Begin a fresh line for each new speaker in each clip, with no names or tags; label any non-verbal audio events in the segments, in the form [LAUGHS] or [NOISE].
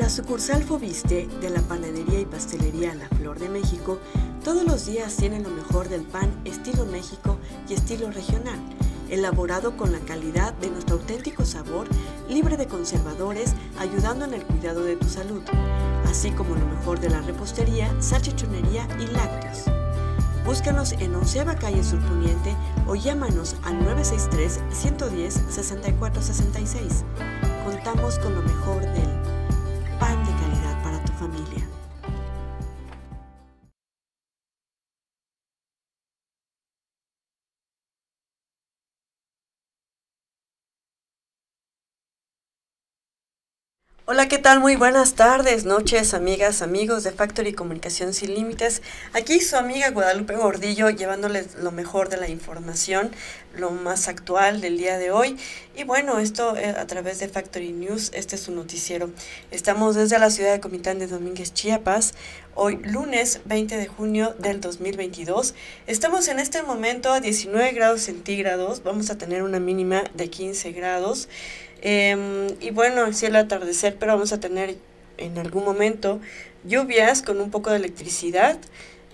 la sucursal Fobiste de la panadería y pastelería La Flor de México todos los días tienen lo mejor del pan estilo México y estilo regional, elaborado con la calidad de nuestro auténtico sabor, libre de conservadores, ayudando en el cuidado de tu salud, así como lo mejor de la repostería, salchichonería y lácteos. Búscanos en Onceva Calle Surponiente o llámanos al 963-110-6466. Contamos con lo mejor del pan Hola, ¿qué tal? Muy buenas tardes, noches, amigas, amigos de Factory Comunicación Sin Límites. Aquí su amiga Guadalupe Gordillo llevándoles lo mejor de la información, lo más actual del día de hoy. Y bueno, esto eh, a través de Factory News, este es su noticiero. Estamos desde la ciudad de Comitán de Domínguez, Chiapas, hoy lunes 20 de junio del 2022. Estamos en este momento a 19 grados centígrados, vamos a tener una mínima de 15 grados. Em, y bueno, así el atardecer, pero vamos a tener en algún momento lluvias con un poco de electricidad.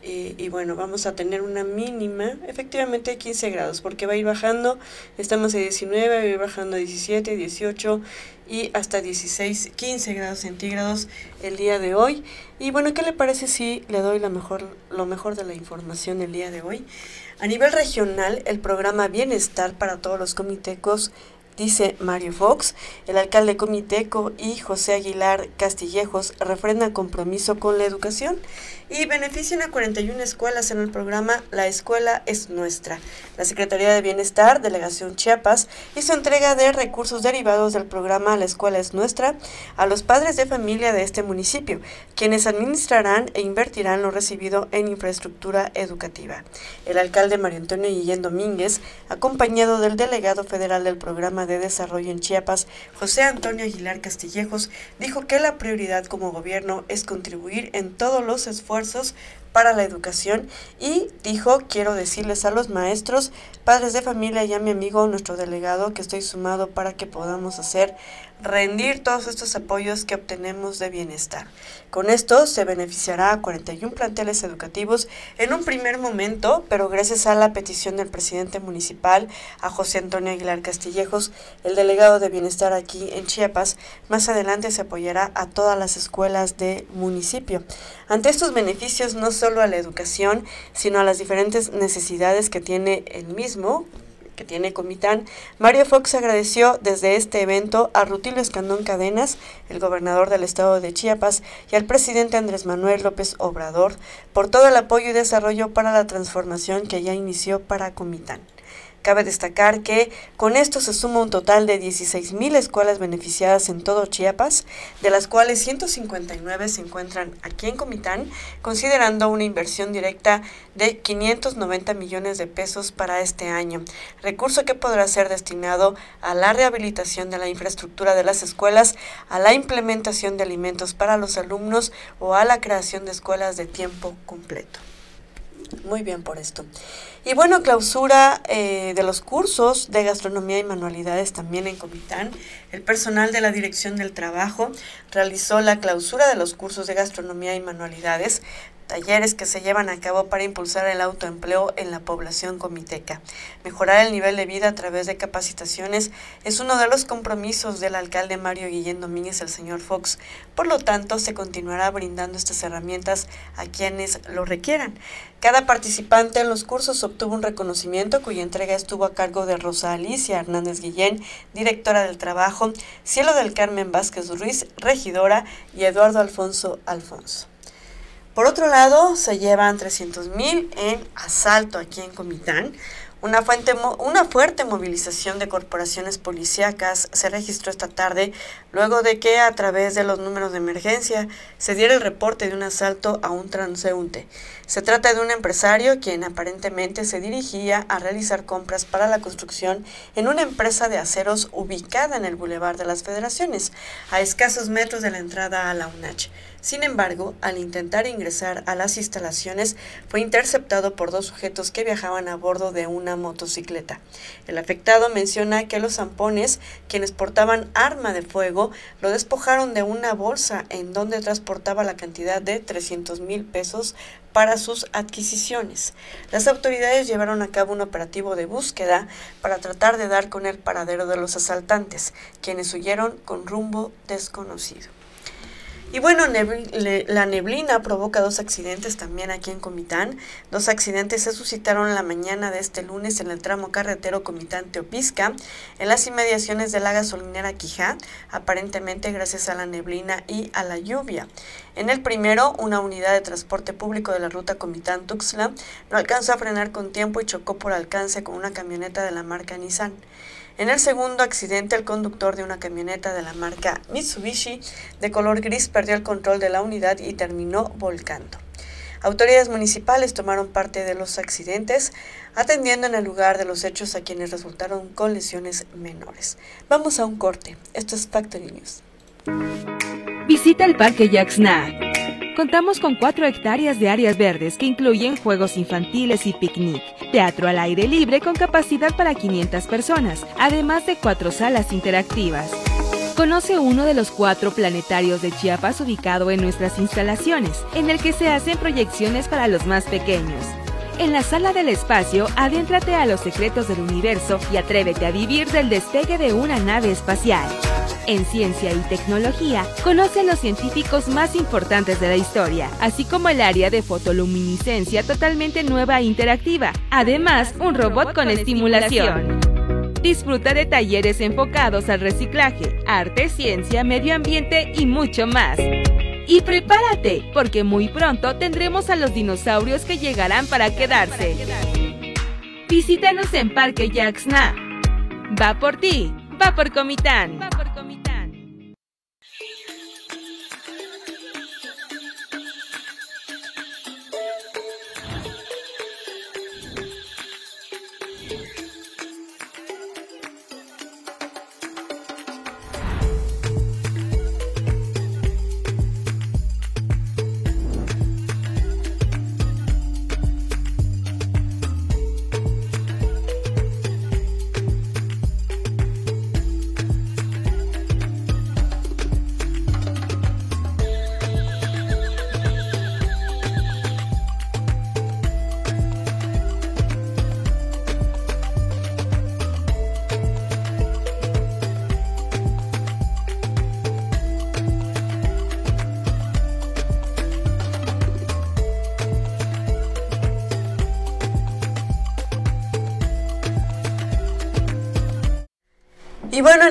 Y bueno, vamos a tener una mínima, efectivamente de 15 grados, porque va a ir bajando, estamos a 19, va a ir bajando a 17, 18 y hasta 16, 15 grados centígrados el día de hoy. Y bueno, ¿qué le parece si le doy la mejor, lo mejor de la información el día de hoy? A nivel regional, el programa Bienestar para todos los comitecos dice Mario Fox. El alcalde Comiteco y José Aguilar Castillejos refrendan compromiso con la educación y benefician a 41 escuelas en el programa La Escuela es Nuestra. La Secretaría de Bienestar, Delegación Chiapas, hizo entrega de recursos derivados del programa La Escuela es Nuestra a los padres de familia de este municipio, quienes administrarán e invertirán lo recibido en infraestructura educativa. El alcalde Mario Antonio Guillén Domínguez, acompañado del delegado federal del programa de desarrollo en Chiapas, José Antonio Aguilar Castillejos, dijo que la prioridad como gobierno es contribuir en todos los esfuerzos para la educación y dijo, quiero decirles a los maestros, padres de familia y a mi amigo, nuestro delegado, que estoy sumado para que podamos hacer rendir todos estos apoyos que obtenemos de bienestar. Con esto se beneficiará a 41 planteles educativos en un primer momento, pero gracias a la petición del presidente municipal, a José Antonio Aguilar Castillejos, el delegado de bienestar aquí en Chiapas, más adelante se apoyará a todas las escuelas del municipio. Ante estos beneficios, no solo a la educación, sino a las diferentes necesidades que tiene el mismo, que tiene Comitán, Mario Fox agradeció desde este evento a Rutilio Escandón Cadenas, el gobernador del estado de Chiapas, y al presidente Andrés Manuel López Obrador por todo el apoyo y desarrollo para la transformación que ya inició para Comitán. Cabe destacar que con esto se suma un total de 16.000 escuelas beneficiadas en todo Chiapas, de las cuales 159 se encuentran aquí en Comitán, considerando una inversión directa de 590 millones de pesos para este año, recurso que podrá ser destinado a la rehabilitación de la infraestructura de las escuelas, a la implementación de alimentos para los alumnos o a la creación de escuelas de tiempo completo. Muy bien por esto. Y bueno, clausura eh, de los cursos de gastronomía y manualidades también en Comitán. El personal de la Dirección del Trabajo realizó la clausura de los cursos de gastronomía y manualidades talleres que se llevan a cabo para impulsar el autoempleo en la población comiteca. Mejorar el nivel de vida a través de capacitaciones es uno de los compromisos del alcalde Mario Guillén Domínguez, el señor Fox. Por lo tanto, se continuará brindando estas herramientas a quienes lo requieran. Cada participante en los cursos obtuvo un reconocimiento cuya entrega estuvo a cargo de Rosa Alicia Hernández Guillén, directora del trabajo, Cielo del Carmen Vázquez Ruiz, regidora, y Eduardo Alfonso Alfonso. Por otro lado, se llevan 300 mil en asalto aquí en Comitán. Una, fuente, una fuerte movilización de corporaciones policíacas se registró esta tarde luego de que a través de los números de emergencia se diera el reporte de un asalto a un transeúnte. Se trata de un empresario quien aparentemente se dirigía a realizar compras para la construcción en una empresa de aceros ubicada en el Boulevard de las Federaciones, a escasos metros de la entrada a la UNACH. Sin embargo, al intentar ingresar a las instalaciones, fue interceptado por dos sujetos que viajaban a bordo de una motocicleta. El afectado menciona que los zampones, quienes portaban arma de fuego, lo despojaron de una bolsa en donde transportaba la cantidad de 300 mil pesos para sus adquisiciones. Las autoridades llevaron a cabo un operativo de búsqueda para tratar de dar con el paradero de los asaltantes, quienes huyeron con rumbo desconocido. Y bueno, la neblina provoca dos accidentes también aquí en Comitán. Dos accidentes se suscitaron la mañana de este lunes en el tramo carretero Comitán-Teopisca, en las inmediaciones de la gasolinera Quijá, aparentemente gracias a la neblina y a la lluvia. En el primero, una unidad de transporte público de la ruta Comitán-Tuxtla no alcanzó a frenar con tiempo y chocó por alcance con una camioneta de la marca Nissan. En el segundo accidente, el conductor de una camioneta de la marca Mitsubishi de color gris perdió el control de la unidad y terminó volcando. Autoridades municipales tomaron parte de los accidentes, atendiendo en el lugar de los hechos a quienes resultaron con lesiones menores. Vamos a un corte. Esto es Factory News.
Visita el Parque Yaxna Contamos con cuatro hectáreas de áreas verdes que incluyen juegos infantiles y picnic, teatro al aire libre con capacidad para 500 personas, además de cuatro salas interactivas. Conoce uno de los cuatro planetarios de Chiapas ubicado en nuestras instalaciones, en el que se hacen proyecciones para los más pequeños. En la sala del espacio, adéntrate a los secretos del universo y atrévete a vivir del despegue de una nave espacial. En ciencia y tecnología, conoce a los científicos más importantes de la historia, así como el área de fotoluminiscencia totalmente nueva e interactiva. Además, un robot con estimulación. Disfruta de talleres enfocados al reciclaje, arte, ciencia, medio ambiente y mucho más. Y prepárate, porque muy pronto tendremos a los dinosaurios que llegarán para quedarse. Visítanos en Parque Yaxna. Va por ti, va por Comitán.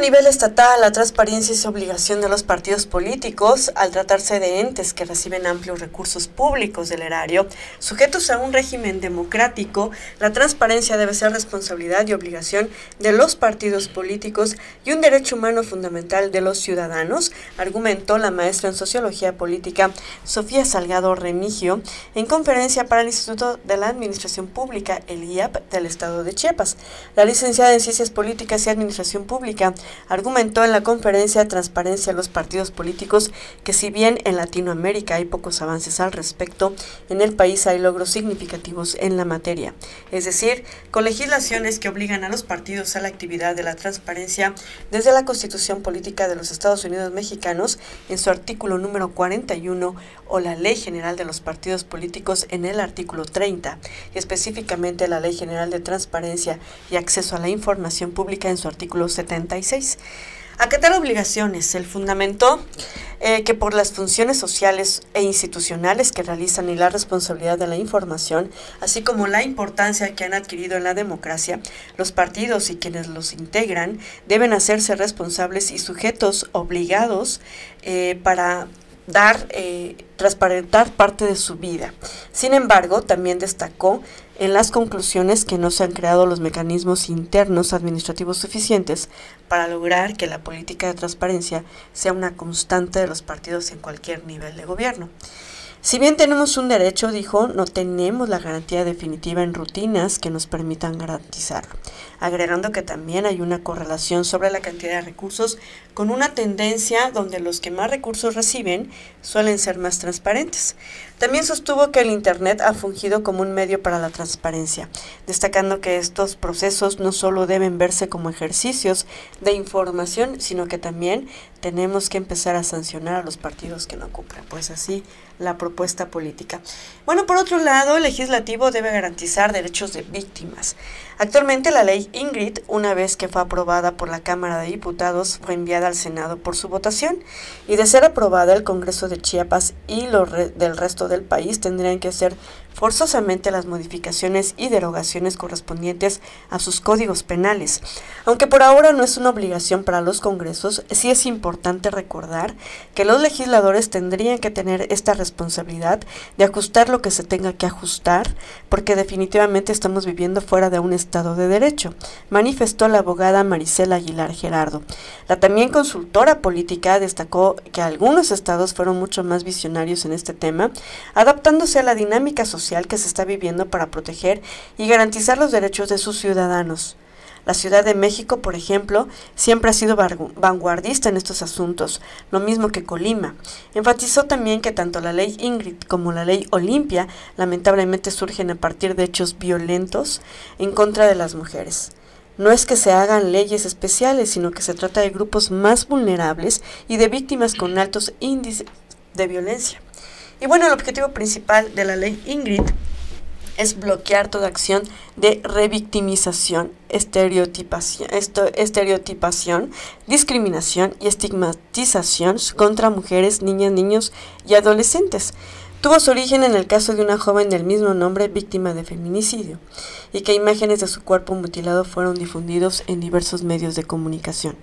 Nivel estatal, la transparencia es obligación de los partidos políticos al tratarse de entes que reciben amplios recursos públicos del erario, sujetos a un régimen democrático. La transparencia debe ser responsabilidad y obligación de los partidos políticos y un derecho humano fundamental de los ciudadanos, argumentó la maestra en sociología política Sofía Salgado Remigio en conferencia para el Instituto de la Administración Pública, el IAP, del Estado de Chiapas. La licenciada en Ciencias Políticas y Administración Pública argumentó en la conferencia de Transparencia a los partidos políticos que si bien en Latinoamérica hay pocos avances al respecto, en el país hay logros significativos en la materia, es decir, con legislaciones que obligan a los partidos a la actividad de la transparencia desde la Constitución Política de los Estados Unidos Mexicanos en su artículo número 41 o la Ley General de los Partidos Políticos en el artículo 30 y específicamente la Ley General de Transparencia y Acceso a la Información Pública en su artículo 76. Acatar obligaciones, el fundamento eh, que por las funciones sociales e institucionales que realizan y la responsabilidad de la información, así como la importancia que han adquirido en la democracia, los partidos y quienes los integran deben hacerse responsables y sujetos obligados eh, para dar, eh, transparentar parte de su vida. Sin embargo, también destacó en las conclusiones que no se han creado los mecanismos internos administrativos suficientes para lograr que la política de transparencia sea una constante de los partidos en cualquier nivel de gobierno. Si bien tenemos un derecho, dijo, no tenemos la garantía definitiva en rutinas que nos permitan garantizarlo, agregando que también hay una correlación sobre la cantidad de recursos con una tendencia donde los que más recursos reciben suelen ser más transparentes. También sostuvo que el Internet ha fungido como un medio para la transparencia, destacando que estos procesos no solo deben verse como ejercicios de información, sino que también tenemos que empezar a sancionar a los partidos que no cumplen. Pues así la propuesta política. Bueno, por otro lado, el legislativo debe garantizar derechos de víctimas. Actualmente la ley Ingrid, una vez que fue aprobada por la Cámara de Diputados, fue enviada al Senado por su votación y de ser aprobada el Congreso de Chiapas y los del resto del país tendrían que ser forzosamente las modificaciones y derogaciones correspondientes a sus códigos penales. Aunque por ahora no es una obligación para los congresos, sí es importante recordar que los legisladores tendrían que tener esta responsabilidad de ajustar lo que se tenga que ajustar, porque definitivamente estamos viviendo fuera de un Estado de Derecho, manifestó la abogada Marisela Aguilar Gerardo. La también consultora política destacó que algunos estados fueron mucho más visionarios en este tema, adaptándose a la dinámica social que se está viviendo para proteger y garantizar los derechos de sus ciudadanos. La Ciudad de México, por ejemplo, siempre ha sido vanguardista en estos asuntos, lo mismo que Colima. Enfatizó también que tanto la ley Ingrid como la ley Olimpia lamentablemente surgen a partir de hechos violentos en contra de las mujeres. No es que se hagan leyes especiales, sino que se trata de grupos más vulnerables y de víctimas con altos índices de violencia. Y bueno, el objetivo principal de la ley Ingrid es bloquear toda acción de revictimización, estereotipación, estereotipación, discriminación y estigmatización contra mujeres, niñas, niños y adolescentes. Tuvo su origen en el caso de una joven del mismo nombre víctima de feminicidio y que imágenes de su cuerpo mutilado fueron difundidos en diversos medios de comunicación.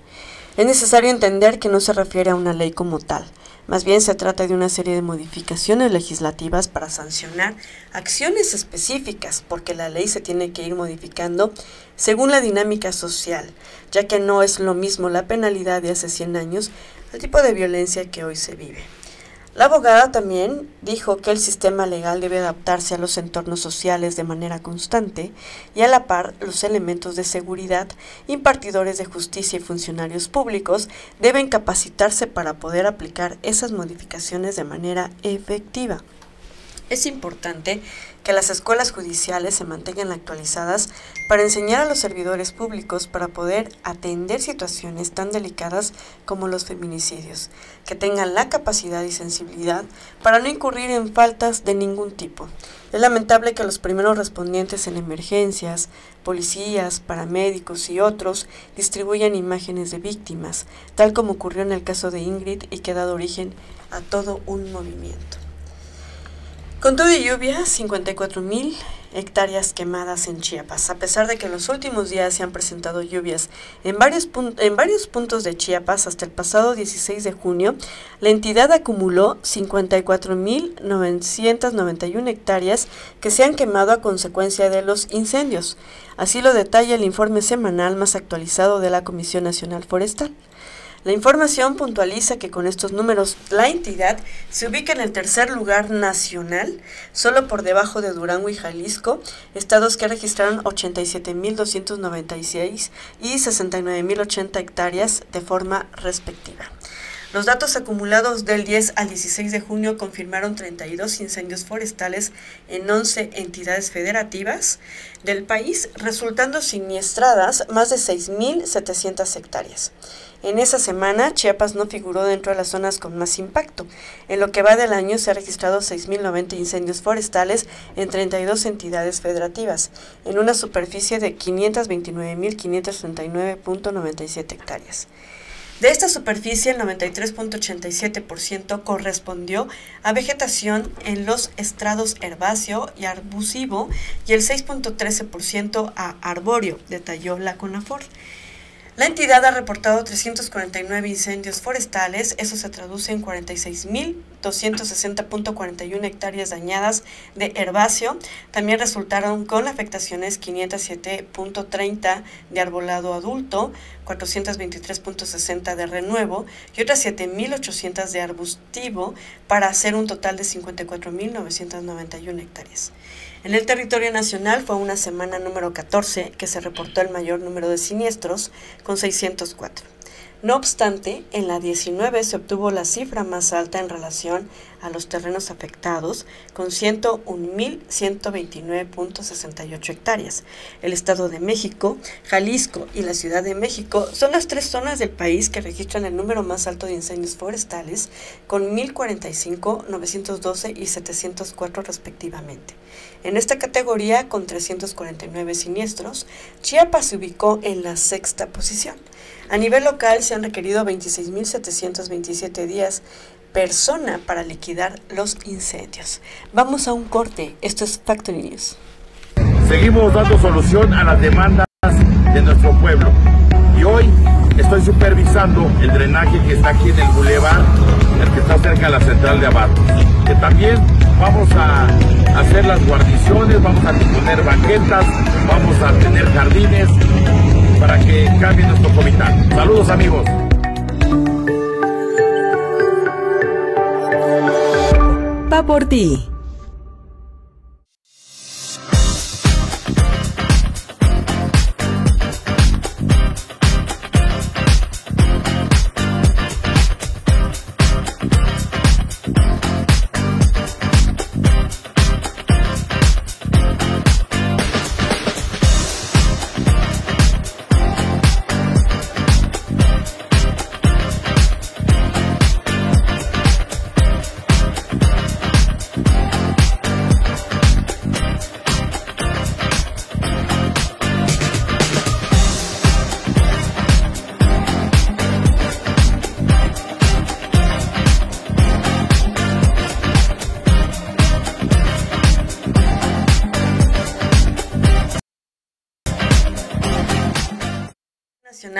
Es necesario entender que no se refiere a una ley como tal, más bien se trata de una serie de modificaciones legislativas para sancionar acciones específicas, porque la ley se tiene que ir modificando según la dinámica social, ya que no es lo mismo la penalidad de hace 100 años al tipo de violencia que hoy se vive. La abogada también dijo que el sistema legal debe adaptarse a los entornos sociales de manera constante y a la par los elementos de seguridad, impartidores de justicia y funcionarios públicos deben capacitarse para poder aplicar esas modificaciones de manera efectiva. Es importante que las escuelas judiciales se mantengan actualizadas para enseñar a los servidores públicos para poder atender situaciones tan delicadas como los feminicidios, que tengan la capacidad y sensibilidad para no incurrir en faltas de ningún tipo. Es lamentable que los primeros respondientes en emergencias, policías, paramédicos y otros distribuyan imágenes de víctimas, tal como ocurrió en el caso de Ingrid y que ha dado origen a todo un movimiento. Con todo y lluvia, 54.000 hectáreas quemadas en Chiapas. A pesar de que en los últimos días se han presentado lluvias en varios, en varios puntos de Chiapas hasta el pasado 16 de junio, la entidad acumuló 54.991 hectáreas que se han quemado a consecuencia de los incendios. Así lo detalla el informe semanal más actualizado de la Comisión Nacional Forestal. La información puntualiza que con estos números la entidad se ubica en el tercer lugar nacional, solo por debajo de Durango y Jalisco, estados que registraron 87.296 y 69.080 hectáreas de forma respectiva. Los datos acumulados del 10 al 16 de junio confirmaron 32 incendios forestales en 11 entidades federativas del país, resultando siniestradas más de 6.700 hectáreas. En esa semana, Chiapas no figuró dentro de las zonas con más impacto. En lo que va del año se han registrado 6.090 incendios forestales en 32 entidades federativas, en una superficie de 529.539.97 hectáreas. De esta superficie, el 93.87% correspondió a vegetación en los estrados herbáceo y arbusivo y el 6.13% a arbóreo, detalló la CONAFOR. La entidad ha reportado 349 incendios forestales, eso se traduce en 46.260.41 hectáreas dañadas de herbáceo. También resultaron con afectaciones 507.30 de arbolado adulto, 423.60 de renuevo y otras 7.800 de arbustivo para hacer un total de 54.991 hectáreas. En el territorio nacional fue una semana número 14 que se reportó el mayor número de siniestros, con 604. No obstante, en la 19 se obtuvo la cifra más alta en relación a los terrenos afectados, con 101.129.68 hectáreas. El Estado de México, Jalisco y la Ciudad de México son las tres zonas del país que registran el número más alto de incendios forestales, con 1.045, 912 y 704 respectivamente. En esta categoría, con 349 siniestros, Chiapas se ubicó en la sexta posición. A nivel local se han requerido 26.727 días persona para liquidar los incendios. Vamos a un corte. Esto es Factory News.
Seguimos dando solución a las demandas de nuestro pueblo. Y hoy estoy supervisando el drenaje que está aquí en el bulevar, el que está cerca de la central de Abatos. Que también vamos a hacer las guarniciones, vamos a poner banquetas, vamos a tener jardines para que cambie nuestro comitán. Saludos amigos.
Va por ti.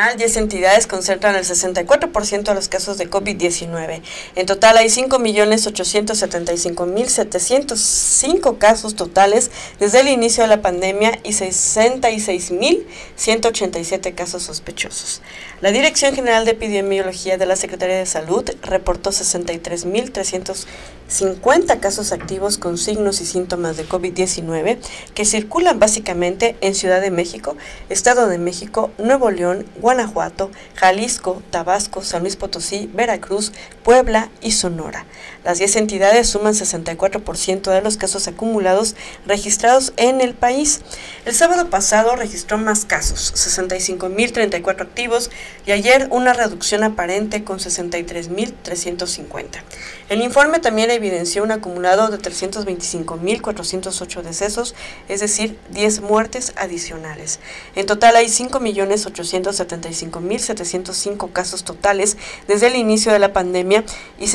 Nacional, 10 entidades concentran el 64% de los casos de COVID-19. En total hay 5.875.705 casos totales desde el inicio de la pandemia y 66.187 casos sospechosos. La Dirección General de Epidemiología de la Secretaría de Salud reportó 63.350 casos activos con signos y síntomas de COVID-19 que circulan básicamente en Ciudad de México, Estado de México, Nuevo León, Guanajuato, Jalisco, Tabasco, San Luis Potosí, Veracruz, Puebla y Sonora. Las 10 entidades suman 64% de los casos acumulados registrados en el país. El sábado pasado registró más casos, 65.034 activos, y ayer una reducción aparente con 63.350. El informe también evidenció un acumulado de 325.408 decesos, es decir, 10 muertes adicionales. En total hay 5.875.705 casos totales desde el inicio de la pandemia y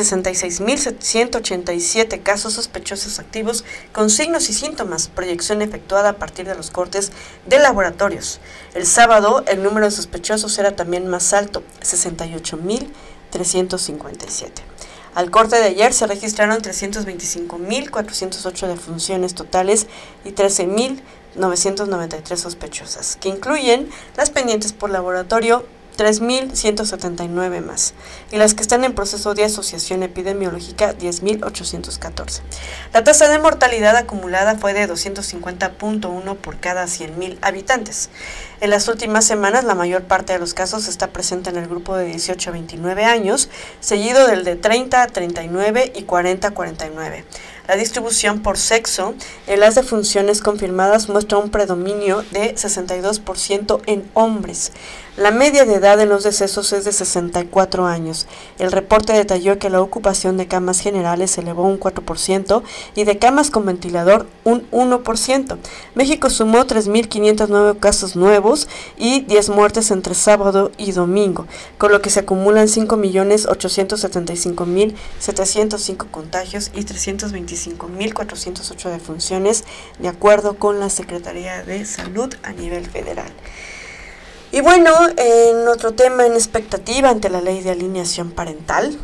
66.187 casos sospechosos activos con signos y síntomas, proyección efectuada a partir de los cortes de laboratorios. El sábado el número de sospechosos era también más alto, 68.357. Al corte de ayer se registraron 325.408 defunciones totales y 13.993 sospechosas, que incluyen las pendientes por laboratorio, 3.179 más, y las que están en proceso de asociación epidemiológica, 10.814. La tasa de mortalidad acumulada fue de 250.1 por cada 100.000 habitantes. En las últimas semanas, la mayor parte de los casos está presente en el grupo de 18 a 29 años, seguido del de 30 a 39 y 40 a 49. La distribución por sexo en las defunciones confirmadas muestra un predominio de 62% en hombres. La media de edad en los decesos es de 64 años. El reporte detalló que la ocupación de camas generales se elevó un 4% y de camas con ventilador un 1%. México sumó 3.509 casos nuevos y 10 muertes entre sábado y domingo, con lo que se acumulan 5.875.705 contagios y 325.408 defunciones, de acuerdo con la Secretaría de Salud a nivel federal. Y bueno, en otro tema en expectativa ante la ley de alineación parental,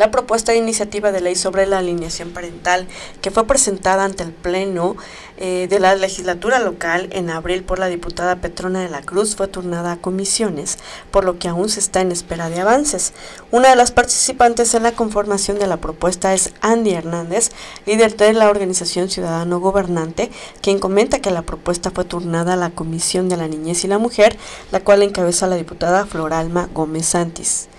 la propuesta de iniciativa de ley sobre la alineación parental que fue presentada ante el Pleno eh, de la legislatura local en abril por la diputada Petrona de la Cruz fue turnada a comisiones, por lo que aún se está en espera de avances. Una de las participantes en la conformación de la propuesta es Andy Hernández, líder de la organización Ciudadano Gobernante, quien comenta que la propuesta fue turnada a la Comisión de la Niñez y la Mujer, la cual encabeza la diputada Floralma Gómez Santis.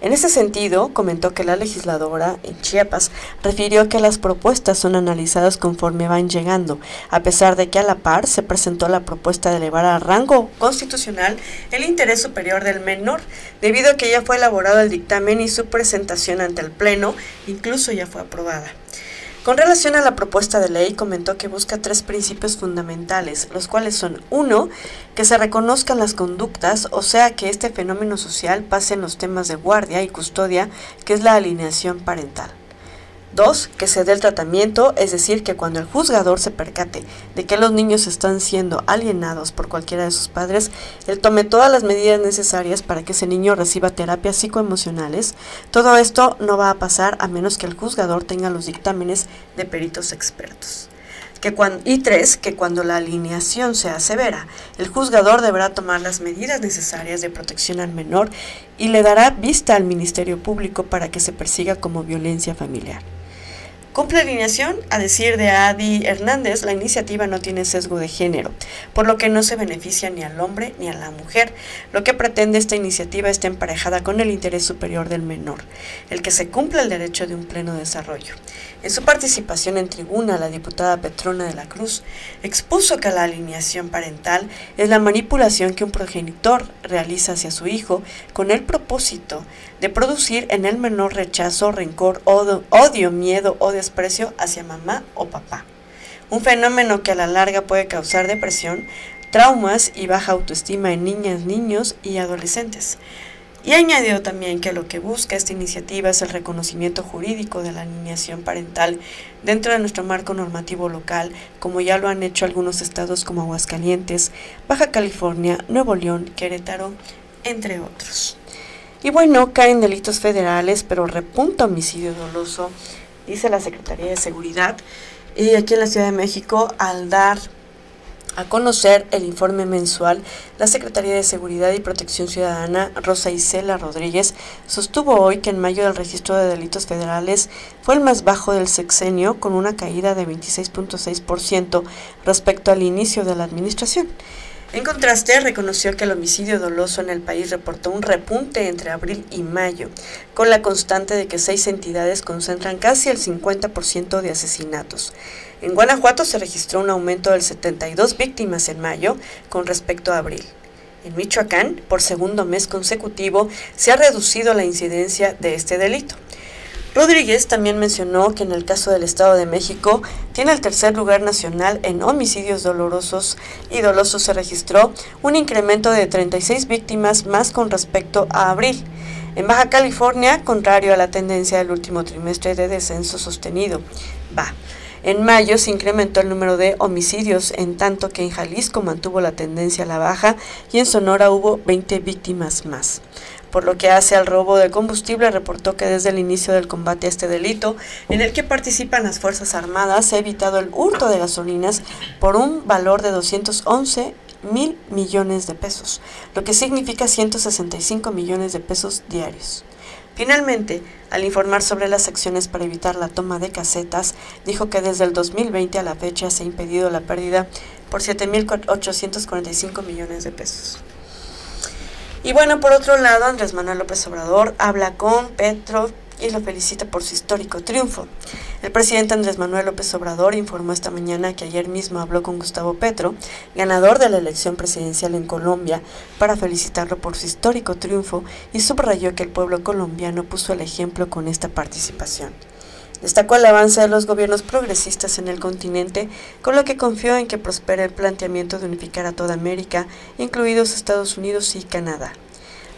En ese sentido, comentó que la legisladora en Chiapas refirió que las propuestas son analizadas conforme van llegando, a pesar de que a la par se presentó la propuesta de elevar a rango constitucional el interés superior del menor, debido a que ya fue elaborado el dictamen y su presentación ante el Pleno incluso ya fue aprobada. Con relación a la propuesta de ley, comentó que busca tres principios fundamentales, los cuales son, uno, que se reconozcan las conductas, o sea, que este fenómeno social pase en los temas de guardia y custodia, que es la alineación parental. Dos, que se dé el tratamiento, es decir, que cuando el juzgador se percate de que los niños están siendo alienados por cualquiera de sus padres, él tome todas las medidas necesarias para que ese niño reciba terapias psicoemocionales. Todo esto no va a pasar a menos que el juzgador tenga los dictámenes de peritos expertos. Que y tres, que cuando la alineación sea severa, el juzgador deberá tomar las medidas necesarias de protección al menor y le dará vista al Ministerio Público para que se persiga como violencia familiar. Cumple alineación, a decir de Adi Hernández, la iniciativa no tiene sesgo de género, por lo que no se beneficia ni al hombre ni a la mujer. Lo que pretende esta iniciativa está emparejada con el interés superior del menor, el que se cumpla el derecho de un pleno desarrollo. En su participación en tribuna, la diputada Petrona de la Cruz expuso que la alineación parental es la manipulación que un progenitor realiza hacia su hijo con el propósito de producir en el menor rechazo, rencor, odio, miedo o desprecio hacia mamá o papá. Un fenómeno que a la larga puede causar depresión, traumas y baja autoestima en niñas, niños y adolescentes. Y añadió también que lo que busca esta iniciativa es el reconocimiento jurídico de la alineación parental dentro de nuestro marco normativo local, como ya lo han hecho algunos estados como Aguascalientes, Baja California, Nuevo León, Querétaro, entre otros. Y bueno, caen delitos federales, pero repunta homicidio doloso, dice la Secretaría de Seguridad. Y aquí en la Ciudad de México, al dar a conocer el informe mensual, la Secretaría de Seguridad y Protección Ciudadana, Rosa Isela Rodríguez, sostuvo hoy que en mayo del registro de delitos federales fue el más bajo del sexenio, con una caída de 26.6% respecto al inicio de la administración. En contraste, reconoció que el homicidio doloso en el país reportó un repunte entre abril y mayo, con la constante de que seis entidades concentran casi el 50% de asesinatos. En Guanajuato se registró un aumento del 72 víctimas en mayo con respecto a abril. En Michoacán, por segundo mes consecutivo, se ha reducido la incidencia de este delito. Rodríguez también mencionó que en el caso del Estado de México tiene el tercer lugar nacional en homicidios dolorosos y dolosos se registró un incremento de 36 víctimas más con respecto a abril. En Baja California, contrario a la tendencia del último trimestre de descenso sostenido, va. En mayo se incrementó el número de homicidios, en tanto que en Jalisco mantuvo la tendencia a la baja y en Sonora hubo 20 víctimas más. Por lo que hace al robo de combustible, reportó que desde el inicio del combate a este delito, en el que participan las Fuerzas Armadas, se ha evitado el hurto de gasolinas por un valor de 211 mil millones de pesos, lo que significa 165 millones de pesos diarios. Finalmente, al informar sobre las acciones para evitar la toma de casetas, dijo que desde el 2020 a la fecha se ha impedido la pérdida por 7.845 millones de pesos. Y bueno, por otro lado, Andrés Manuel López Obrador habla con Petro y lo felicita por su histórico triunfo. El presidente Andrés Manuel López Obrador informó esta mañana que ayer mismo habló con Gustavo Petro, ganador de la elección presidencial en Colombia, para felicitarlo por su histórico triunfo y subrayó que el pueblo colombiano puso el ejemplo con esta participación. Destacó el avance de los gobiernos progresistas en el continente, con lo que confió en que prospere el planteamiento de unificar a toda América, incluidos Estados Unidos y Canadá.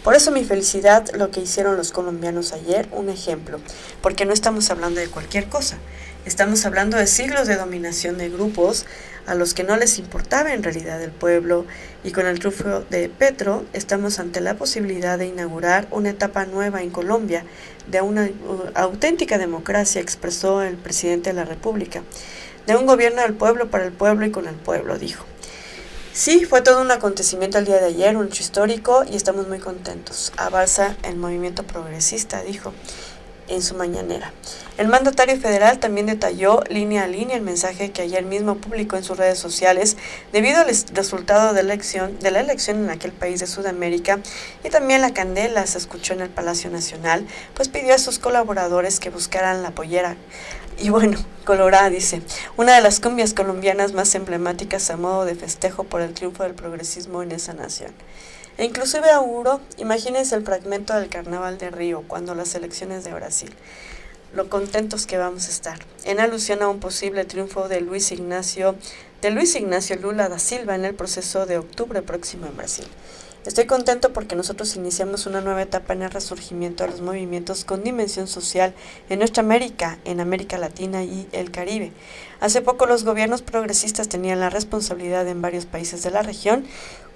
Por eso mi felicidad, lo que hicieron los colombianos ayer, un ejemplo, porque no estamos hablando de cualquier cosa, estamos hablando de siglos de dominación de grupos a los que no les importaba en realidad el pueblo. Y con el triunfo de Petro estamos ante la posibilidad de inaugurar una etapa nueva en Colombia de una uh, auténtica democracia, expresó el presidente de la República, de un gobierno del pueblo para el pueblo y con el pueblo, dijo. Sí, fue todo un acontecimiento el día de ayer, un hecho histórico y estamos muy contentos. Avanza el movimiento progresista, dijo en su mañanera. El mandatario federal también detalló línea a línea el mensaje que ayer mismo publicó en sus redes sociales debido al resultado de, elección, de la elección en aquel país de Sudamérica y también la candela se escuchó en el Palacio Nacional, pues pidió a sus colaboradores que buscaran la pollera. Y bueno, Colorada dice, una de las cumbias colombianas más emblemáticas a modo de festejo por el triunfo del progresismo en esa nación. E inclusive auguro, imagínense el fragmento del Carnaval de Río cuando las elecciones de Brasil. Lo contentos que vamos a estar. En alusión a un posible triunfo de Luis Ignacio, de Luis Ignacio Lula da Silva en el proceso de octubre próximo en Brasil. Estoy contento porque nosotros iniciamos una nueva etapa en el resurgimiento de los movimientos con dimensión social en nuestra América, en América Latina y el Caribe. Hace poco los gobiernos progresistas tenían la responsabilidad en varios países de la región.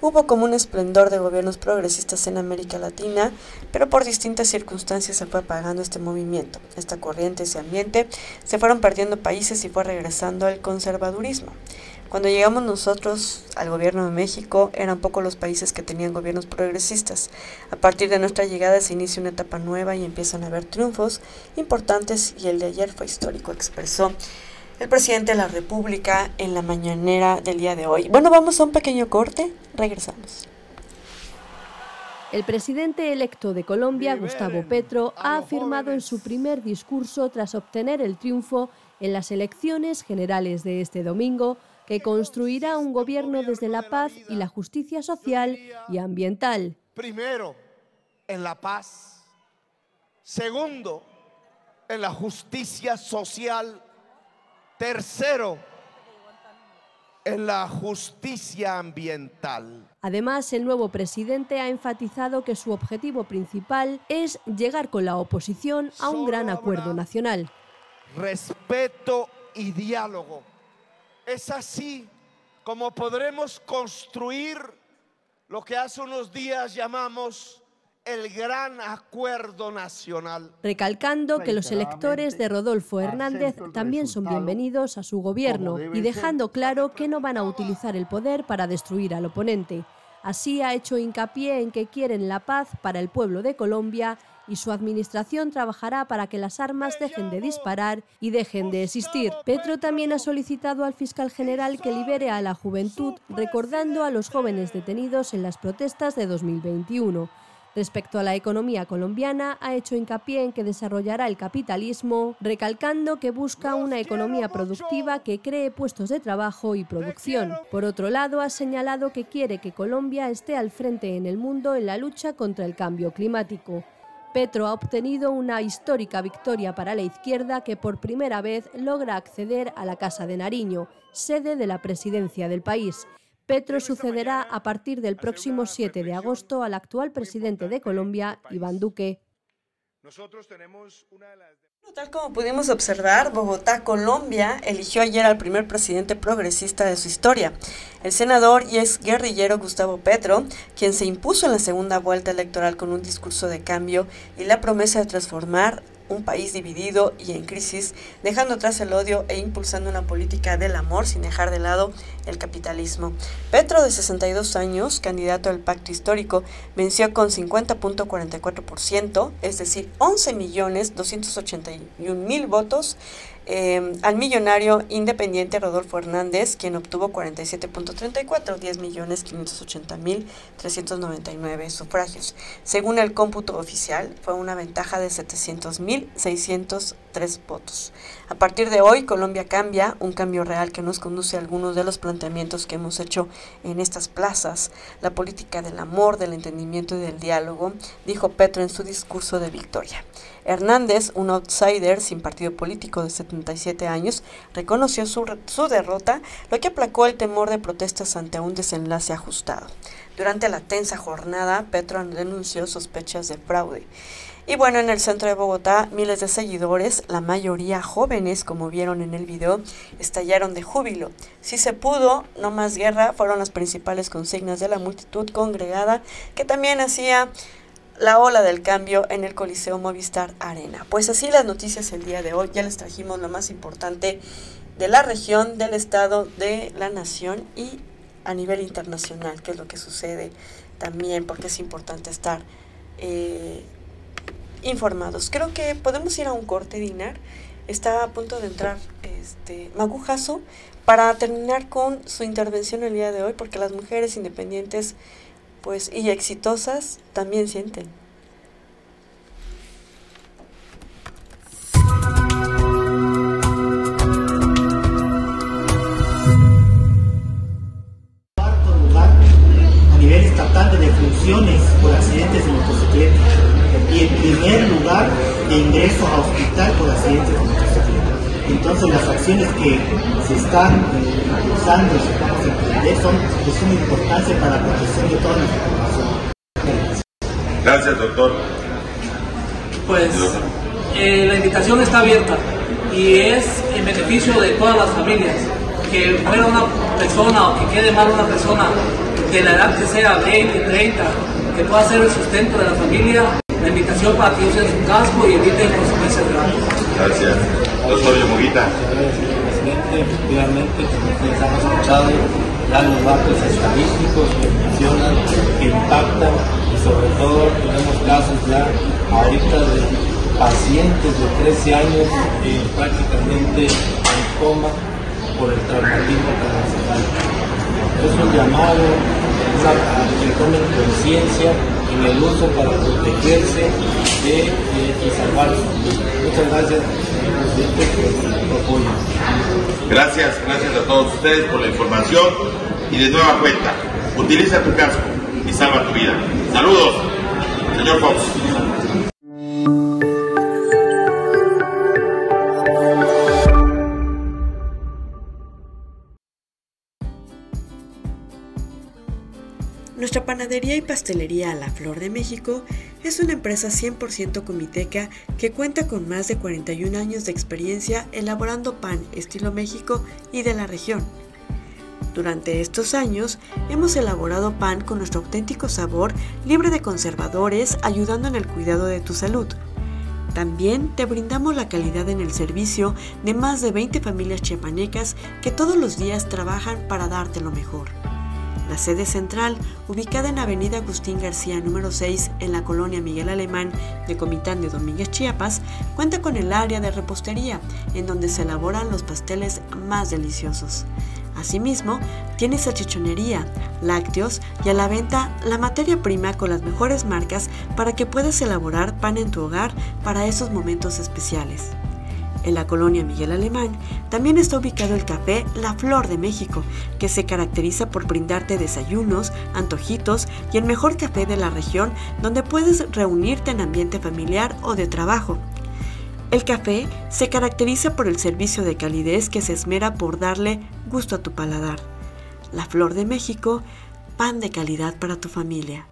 Hubo como un esplendor de gobiernos progresistas en América Latina, pero por distintas circunstancias se fue apagando este movimiento, esta corriente, ese ambiente. Se fueron perdiendo países y fue regresando el conservadurismo. Cuando llegamos nosotros al gobierno de México, eran pocos los países que tenían gobiernos progresistas. A partir de nuestra llegada se inicia una etapa nueva y empiezan a haber triunfos importantes y el de ayer fue histórico, expresó el presidente de la República en la mañanera del día de hoy. Bueno, vamos a un pequeño corte, regresamos.
El presidente electo de Colombia, Gustavo Petro, ha afirmado en su primer discurso tras obtener el triunfo en las elecciones generales de este domingo que construirá un gobierno desde la paz y la justicia social y ambiental.
Primero, en la paz. Segundo, en la justicia social. Tercero, en la justicia ambiental.
Además, el nuevo presidente ha enfatizado que su objetivo principal es llegar con la oposición a un gran acuerdo nacional.
Respeto y diálogo es así como podremos construir lo que hace unos días llamamos el gran acuerdo nacional.
Recalcando que los electores de Rodolfo Hernández también son bienvenidos a su gobierno y dejando claro que no van a utilizar el poder para destruir al oponente. Así ha hecho hincapié en que quieren la paz para el pueblo de Colombia y su administración trabajará para que las armas dejen de disparar y dejen de existir. Petro también ha solicitado al fiscal general que libere a la juventud, recordando a los jóvenes detenidos en las protestas de 2021. Respecto a la economía colombiana, ha hecho hincapié en que desarrollará el capitalismo, recalcando que busca una economía productiva que cree puestos de trabajo y producción. Por otro lado, ha señalado que quiere que Colombia esté al frente en el mundo en la lucha contra el cambio climático. Petro ha obtenido una histórica victoria para la izquierda que por primera vez logra acceder a la Casa de Nariño, sede de la presidencia del país. Petro sucederá a partir del próximo 7 de agosto al actual presidente de Colombia, Iván Duque. Nosotros
tenemos una de las... Tal como pudimos observar, Bogotá, Colombia, eligió ayer al primer presidente progresista de su historia, el senador y ex guerrillero Gustavo Petro, quien se impuso en la segunda vuelta electoral con un discurso de cambio y la promesa de transformar un país dividido y en crisis, dejando atrás el odio e impulsando una política del amor sin dejar de lado el capitalismo. Petro, de 62 años, candidato al pacto histórico, venció con 50.44%, es decir, 11.281.000 votos Em, al millonario independiente Rodolfo Hernández, quien obtuvo 47.34, 10 millones 580 mil 399 sufragios. Según el cómputo oficial, fue una ventaja de 700 mil 603 votos. A partir de hoy, Colombia cambia, un cambio real que nos conduce a algunos de los planteamientos que hemos hecho en estas plazas, la política del amor, del entendimiento y del diálogo, dijo Petro en su discurso de victoria. Hernández, un outsider sin partido político de 77 años, reconoció su, su derrota, lo que aplacó el temor de protestas ante un desenlace ajustado. Durante la tensa jornada, Petro denunció sospechas de fraude. Y bueno, en el centro de Bogotá, miles de seguidores, la mayoría jóvenes, como vieron en el video, estallaron de júbilo. Si se pudo, no más guerra, fueron las principales consignas de la multitud congregada, que también hacía la ola del cambio en el Coliseo Movistar Arena. Pues así las noticias el día de hoy, ya les trajimos lo más importante de la región, del estado, de la nación y a nivel internacional, que es lo que sucede también, porque es importante estar... Eh, informados. Creo que podemos ir a un corte, Dinar. Está a punto de entrar este Magujazo para terminar con su intervención el día de hoy, porque las mujeres independientes pues y exitosas también sienten.
De defunciones por accidentes de motocicleta y en primer lugar de ingreso a hospital por accidentes de motocicleta. Entonces las acciones que se están eh, usando y se están emprender son de suma importancia para la protección de toda nuestra población.
Gracias, doctor.
Pues eh, la invitación está abierta y es en beneficio de todas las familias. Que muera una persona o que quede mal una persona de la edad que sea, 20, 30, que pueda ser el sustento de la familia, la invitación para que usen su casco y eviten consecuencias graves.
Gracias. Doctor Yomuguita.
Presidente, efectivamente, como ustedes han escuchado, ya los datos estadísticos que mencionan, que impactan y sobre todo tenemos casos ya ahorita de pacientes de 13 años eh, prácticamente en coma por el traumatismo internacional. Es un llamado a que tomen conciencia en el uso para protegerse y salvar su Muchas gracias, presidente, por su apoyo.
Gracias, gracias a todos ustedes por la información y de nueva cuenta, utiliza tu casco y salva tu vida. Saludos, señor Fox.
Nuestra panadería y pastelería La Flor de México es una empresa 100% comiteca que cuenta con más de 41 años de experiencia elaborando pan estilo México y de la región. Durante estos años hemos elaborado pan con nuestro auténtico sabor, libre de conservadores, ayudando en el cuidado de tu salud. También te brindamos la calidad en el servicio de más de 20 familias chiapanecas que todos los días trabajan para darte lo mejor. La sede central, ubicada en Avenida Agustín García número 6 en la colonia Miguel Alemán de Comitán de Domínguez, Chiapas, cuenta con el área de repostería, en donde se elaboran los pasteles más deliciosos. Asimismo, tiene salchichonería, lácteos y a la venta la materia prima con las mejores marcas para que puedas elaborar pan en tu hogar para esos momentos especiales. En la colonia Miguel Alemán también está ubicado el café La Flor de México, que se caracteriza por brindarte desayunos, antojitos y el mejor café de la región donde puedes reunirte en ambiente familiar o de trabajo. El café se caracteriza por el servicio de calidez que se esmera por darle gusto a tu paladar. La Flor de México, pan de calidad para tu familia.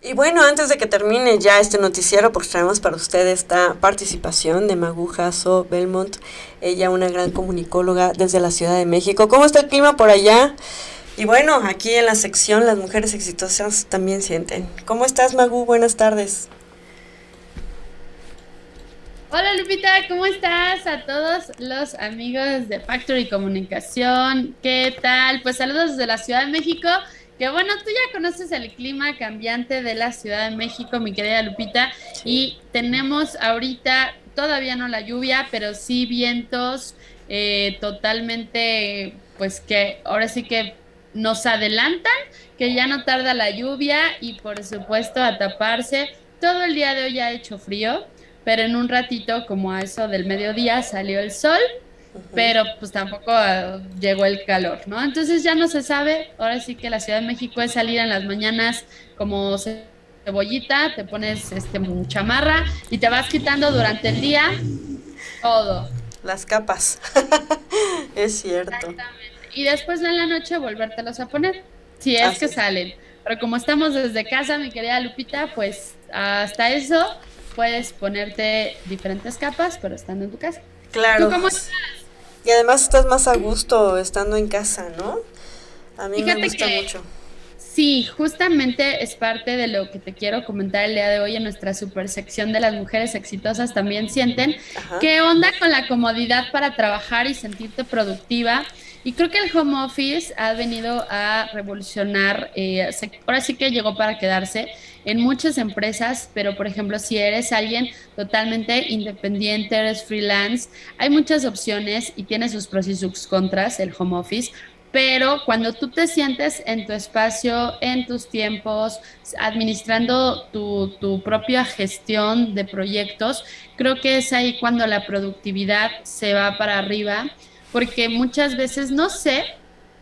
Y bueno, antes de que termine ya este noticiero, porque traemos para ustedes esta participación de Maguja So Belmont, ella una gran comunicóloga desde la Ciudad de México. ¿Cómo está el clima por allá? Y bueno, aquí en la sección las mujeres exitosas también sienten. ¿Cómo estás, Magu? Buenas tardes.
Hola Lupita, ¿cómo estás? A todos los amigos de Factory Comunicación, ¿qué tal? Pues saludos desde la Ciudad de México que bueno, tú ya conoces el clima cambiante de la Ciudad de México, mi querida Lupita, y tenemos ahorita todavía no la lluvia, pero sí vientos eh, totalmente, pues que ahora sí que nos adelantan, que ya no tarda la lluvia y por supuesto a taparse. Todo el día de hoy ha hecho frío, pero en un ratito, como a eso del mediodía, salió el sol pero pues tampoco ah, llegó el calor, ¿no? Entonces ya no se sabe, ahora sí que la Ciudad de México es salir en las mañanas como cebollita, te pones este chamarra y te vas quitando durante el día todo.
Las capas, [LAUGHS] es cierto.
Exactamente. Y después en la noche volvértelos a poner, si es que salen. Pero como estamos desde casa, mi querida Lupita, pues hasta eso puedes ponerte diferentes capas, pero estando en tu casa.
Claro. ¿Tú cómo estás? [LAUGHS] Y además estás más a gusto estando en casa, ¿no? A mí me gusta mucho.
Sí, justamente es parte de lo que te quiero comentar el día de hoy en nuestra super sección de las mujeres exitosas también sienten. ¿Qué onda con la comodidad para trabajar y sentirte productiva? Y creo que el home office ha venido a revolucionar, eh, ahora sí que llegó para quedarse en muchas empresas, pero por ejemplo, si eres alguien totalmente independiente, eres freelance, hay muchas opciones y tiene sus pros y sus contras el home office. Pero cuando tú te sientes en tu espacio, en tus tiempos, administrando tu, tu propia gestión de proyectos, creo que es ahí cuando la productividad se va para arriba porque muchas veces no sé,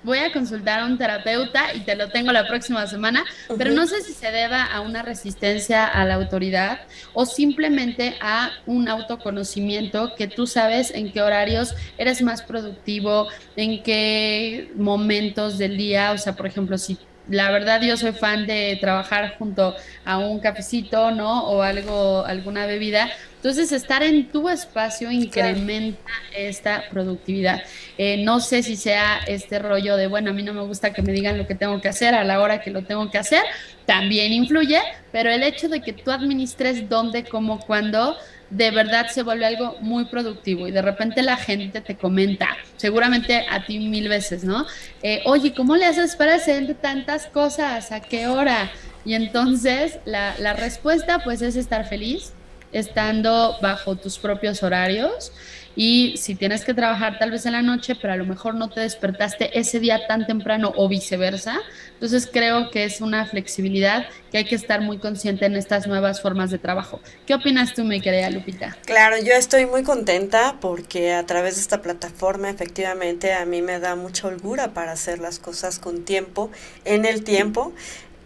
voy a consultar a un terapeuta y te lo tengo la próxima semana, pero no sé si se deba a una resistencia a la autoridad o simplemente a un autoconocimiento que tú sabes en qué horarios eres más productivo, en qué momentos del día, o sea, por ejemplo, si la verdad yo soy fan de trabajar junto a un cafecito, ¿no? O algo, alguna bebida, entonces, estar en tu espacio incrementa esta productividad. Eh, no sé si sea este rollo de, bueno, a mí no me gusta que me digan lo que tengo que hacer a la hora que lo tengo que hacer, también influye, pero el hecho de que tú administres dónde, cómo, cuándo, de verdad se vuelve algo muy productivo y de repente la gente te comenta, seguramente a ti mil veces, ¿no? Eh, Oye, ¿cómo le haces para hacer tantas cosas? ¿A qué hora? Y entonces la, la respuesta pues es estar feliz, estando bajo tus propios horarios y si tienes que trabajar tal vez en la noche, pero a lo mejor no te despertaste ese día tan temprano o viceversa. Entonces creo que es una flexibilidad que hay que estar muy consciente en estas nuevas formas de trabajo. ¿Qué opinas tú, mi querida Lupita?
Claro, yo estoy muy contenta porque a través de esta plataforma efectivamente a mí me da mucha holgura para hacer las cosas con tiempo, en el tiempo.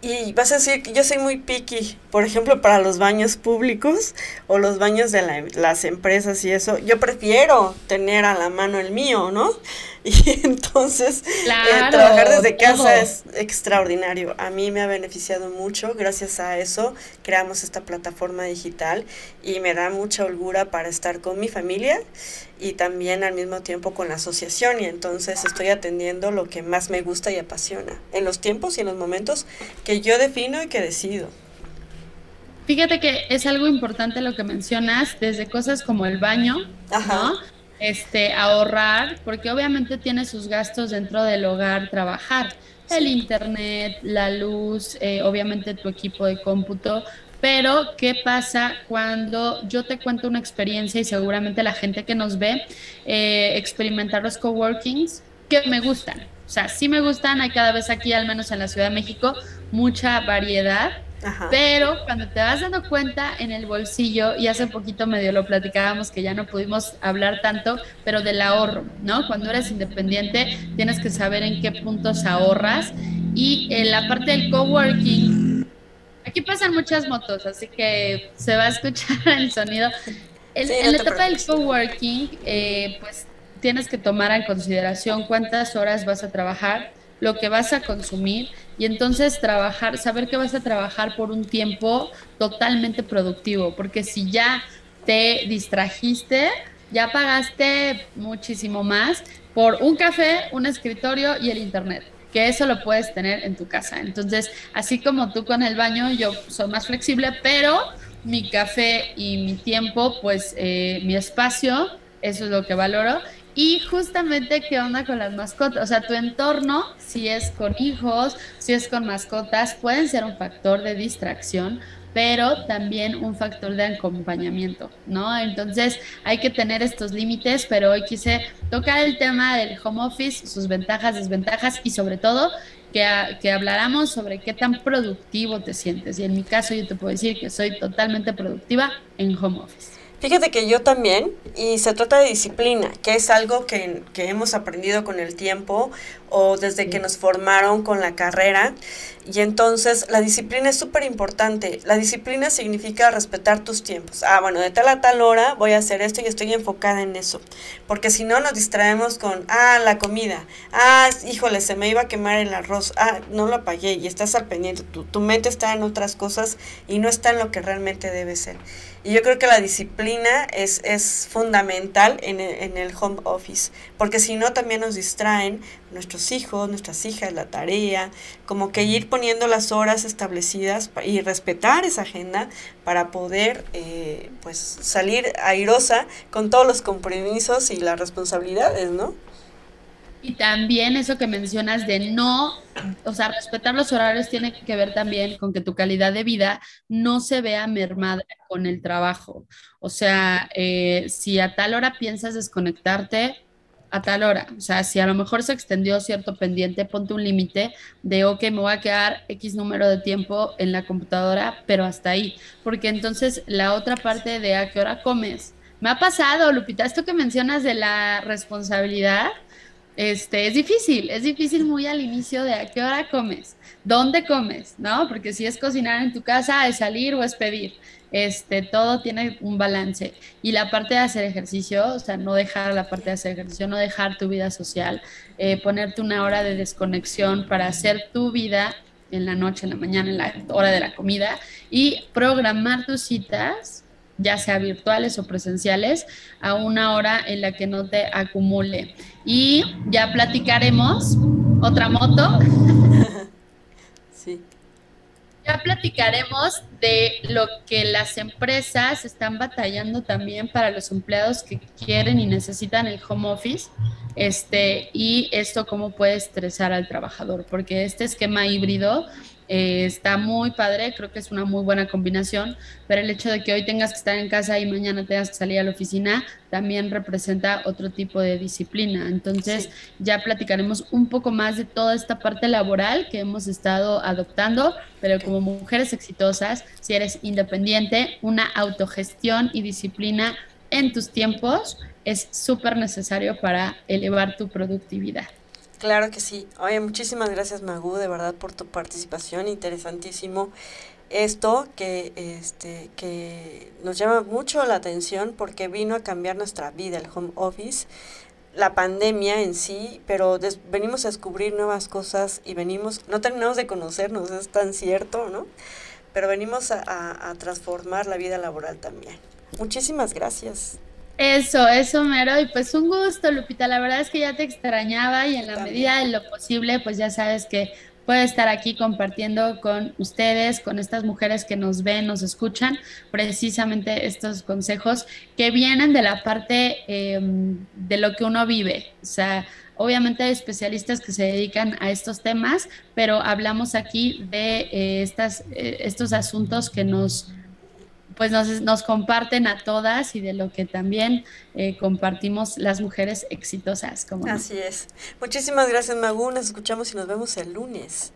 Y vas a decir que yo soy muy picky, por ejemplo, para los baños públicos o los baños de las empresas y eso. Yo prefiero tener a la mano el mío, ¿no? [LAUGHS] Y entonces eh, trabajar desde casa es extraordinario. A mí me ha beneficiado mucho. Gracias a eso creamos esta plataforma digital y me da mucha holgura para estar con mi familia y también al mismo tiempo con la asociación. Y entonces estoy atendiendo lo que más me gusta y apasiona en los tiempos y en los momentos que yo defino y que decido.
Fíjate que es algo importante lo que mencionas, desde cosas como el baño, ¿no? Este, ahorrar, porque obviamente tiene sus gastos dentro del hogar trabajar, el internet, la luz, eh, obviamente tu equipo de cómputo, pero ¿qué pasa cuando yo te cuento una experiencia y seguramente la gente que nos ve eh, experimentar los coworkings que me gustan? O sea, sí me gustan, hay cada vez aquí, al menos en la Ciudad de México, mucha variedad pero cuando te vas dando cuenta en el bolsillo, y hace poquito medio lo platicábamos que ya no pudimos hablar tanto, pero del ahorro, ¿no? Cuando eres independiente tienes que saber en qué puntos ahorras. Y en la parte del coworking, aquí pasan muchas motos, así que se va a escuchar [LAUGHS] el sonido. En, la etapa del coworking, eh, pues tienes que tomar en consideración cuántas horas vas a trabajar, lo que vas a consumir y entonces trabajar, saber que vas a trabajar por un tiempo totalmente productivo, porque si ya te distrajiste, ya pagaste muchísimo más por un café, un escritorio y el internet que eso lo puedes tener en tu casa. Entonces, así como tú con el baño, yo soy más flexible, pero mi café y mi tiempo, pues eh, mi espacio, eso es lo que valoro Y justamente, ¿qué onda con las mascotas? O sea, tu entorno, si es con hijos, si es con mascotas, pueden ser un factor de distracción, pero también un factor de acompañamiento, ¿no? Entonces hay que tener estos límites, pero hoy quise tocar el tema del home office, sus ventajas, desventajas y sobre todo que, que habláramos sobre qué tan productivo te sientes. Y en mi caso yo te puedo decir que soy totalmente productiva en home office.
Fíjate que yo también, y se trata de disciplina, que es algo que, que hemos aprendido con el tiempo o desde que nos formaron con la carrera. Y entonces la disciplina es súper importante. La disciplina significa respetar tus tiempos. Ah, bueno, de tal a tal hora voy a hacer esto y estoy enfocada en eso. Porque si no nos distraemos con, ah, la comida. Ah, híjole, se me iba a quemar el arroz. Ah, no lo apagué y estás al pendiente. Tu, tu mente está en otras cosas y no está en lo que realmente debe ser. Y yo creo que la disciplina es, es fundamental en el, en el home office, porque si no también nos distraen nuestros hijos, nuestras hijas, la tarea, como que ir poniendo las horas establecidas y respetar esa agenda para poder eh, pues salir airosa con todos los compromisos y las responsabilidades, ¿no?
Y también eso que mencionas de no, o sea, respetar los horarios tiene que ver también con que tu calidad de vida no se vea mermada con el trabajo. O sea, eh, si a tal hora piensas desconectarte, a tal hora. O sea, si a lo mejor se extendió cierto pendiente, ponte un límite de, ok, me voy a quedar X número de tiempo en la computadora, pero hasta ahí. Porque entonces la otra parte de a qué hora comes. Me ha pasado, Lupita, esto que mencionas de la responsabilidad, este, es difícil, es difícil muy al inicio de a qué hora comes, dónde comes, ¿no? Porque si es cocinar en tu casa, es salir o es pedir. Este, todo tiene un balance. Y la parte de hacer ejercicio, o sea, no dejar la parte de hacer ejercicio, no dejar tu vida social, eh, ponerte una hora de desconexión para hacer tu vida en la noche, en la mañana, en la hora de la comida y programar tus citas ya sea virtuales o presenciales, a una hora en la que no te acumule. Y ya platicaremos otra moto. [LAUGHS]
Sí.
Ya platicaremos de lo que las empresas están batallando también para los empleados que quieren y necesitan el home office. Este, y esto cómo puede estresar al trabajador, porque este esquema híbrido eh, está muy padre, creo que es una muy buena combinación, pero el hecho de que hoy tengas que estar en casa y mañana tengas que salir a la oficina también representa otro tipo de disciplina. Entonces ya platicaremos un poco más de toda esta parte laboral que hemos estado adoptando, pero como mujeres exitosas, si eres independiente, una autogestión y disciplina en tus tiempos es súper necesario para elevar tu productividad.
Claro que sí. Oye, muchísimas gracias Magu, de verdad, por tu participación. Interesantísimo esto que, este, que nos llama mucho la atención porque vino a cambiar nuestra vida, el home office, la pandemia en sí, pero venimos a descubrir nuevas cosas y venimos, no terminamos de conocernos, es tan cierto, ¿no? Pero venimos a, a transformar la vida laboral también. Muchísimas gracias.
Eso, eso, Mero. Y pues un gusto, Lupita. La verdad es que ya te extrañaba y en la medida de lo posible, pues ya sabes que puedo estar aquí compartiendo con ustedes, con estas mujeres que nos ven, nos escuchan, precisamente estos consejos que vienen de la parte em, de lo que uno vive. O sea, obviamente hay especialistas que se dedican a estos temas, pero hablamos aquí de eh, estas, eh, estos asuntos que nos pues nos, nos, comparten a todas y de lo que también eh, compartimos las mujeres exitosas. Como
Así es. Muchísimas gracias, Magu. Nos escuchamos y nos vemos el lunes.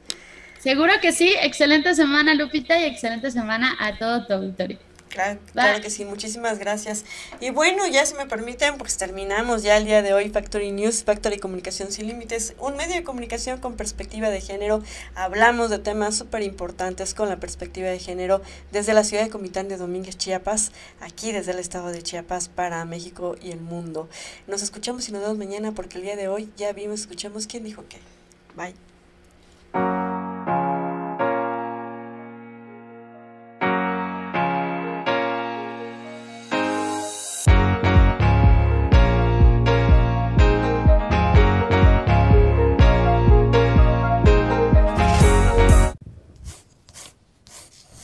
Seguro que sí. Excelente semana, Lupita, y excelente semana a todo tu auditorio.
Claro, que sí, muchísimas gracias. Y bueno, ya si me permiten, pues terminamos ya el día de hoy Factory News, Factory Comunicación Sin Límites, un medio de comunicación con perspectiva de género. Hablamos de temas súper importantes con la perspectiva de género desde la ciudad de Comitán de Domínguez, Chiapas, aquí desde el estado de Chiapas para México y el mundo. Nos escuchamos y nos vemos mañana porque el día de hoy ya vimos, escuchamos quién dijo qué. Bye.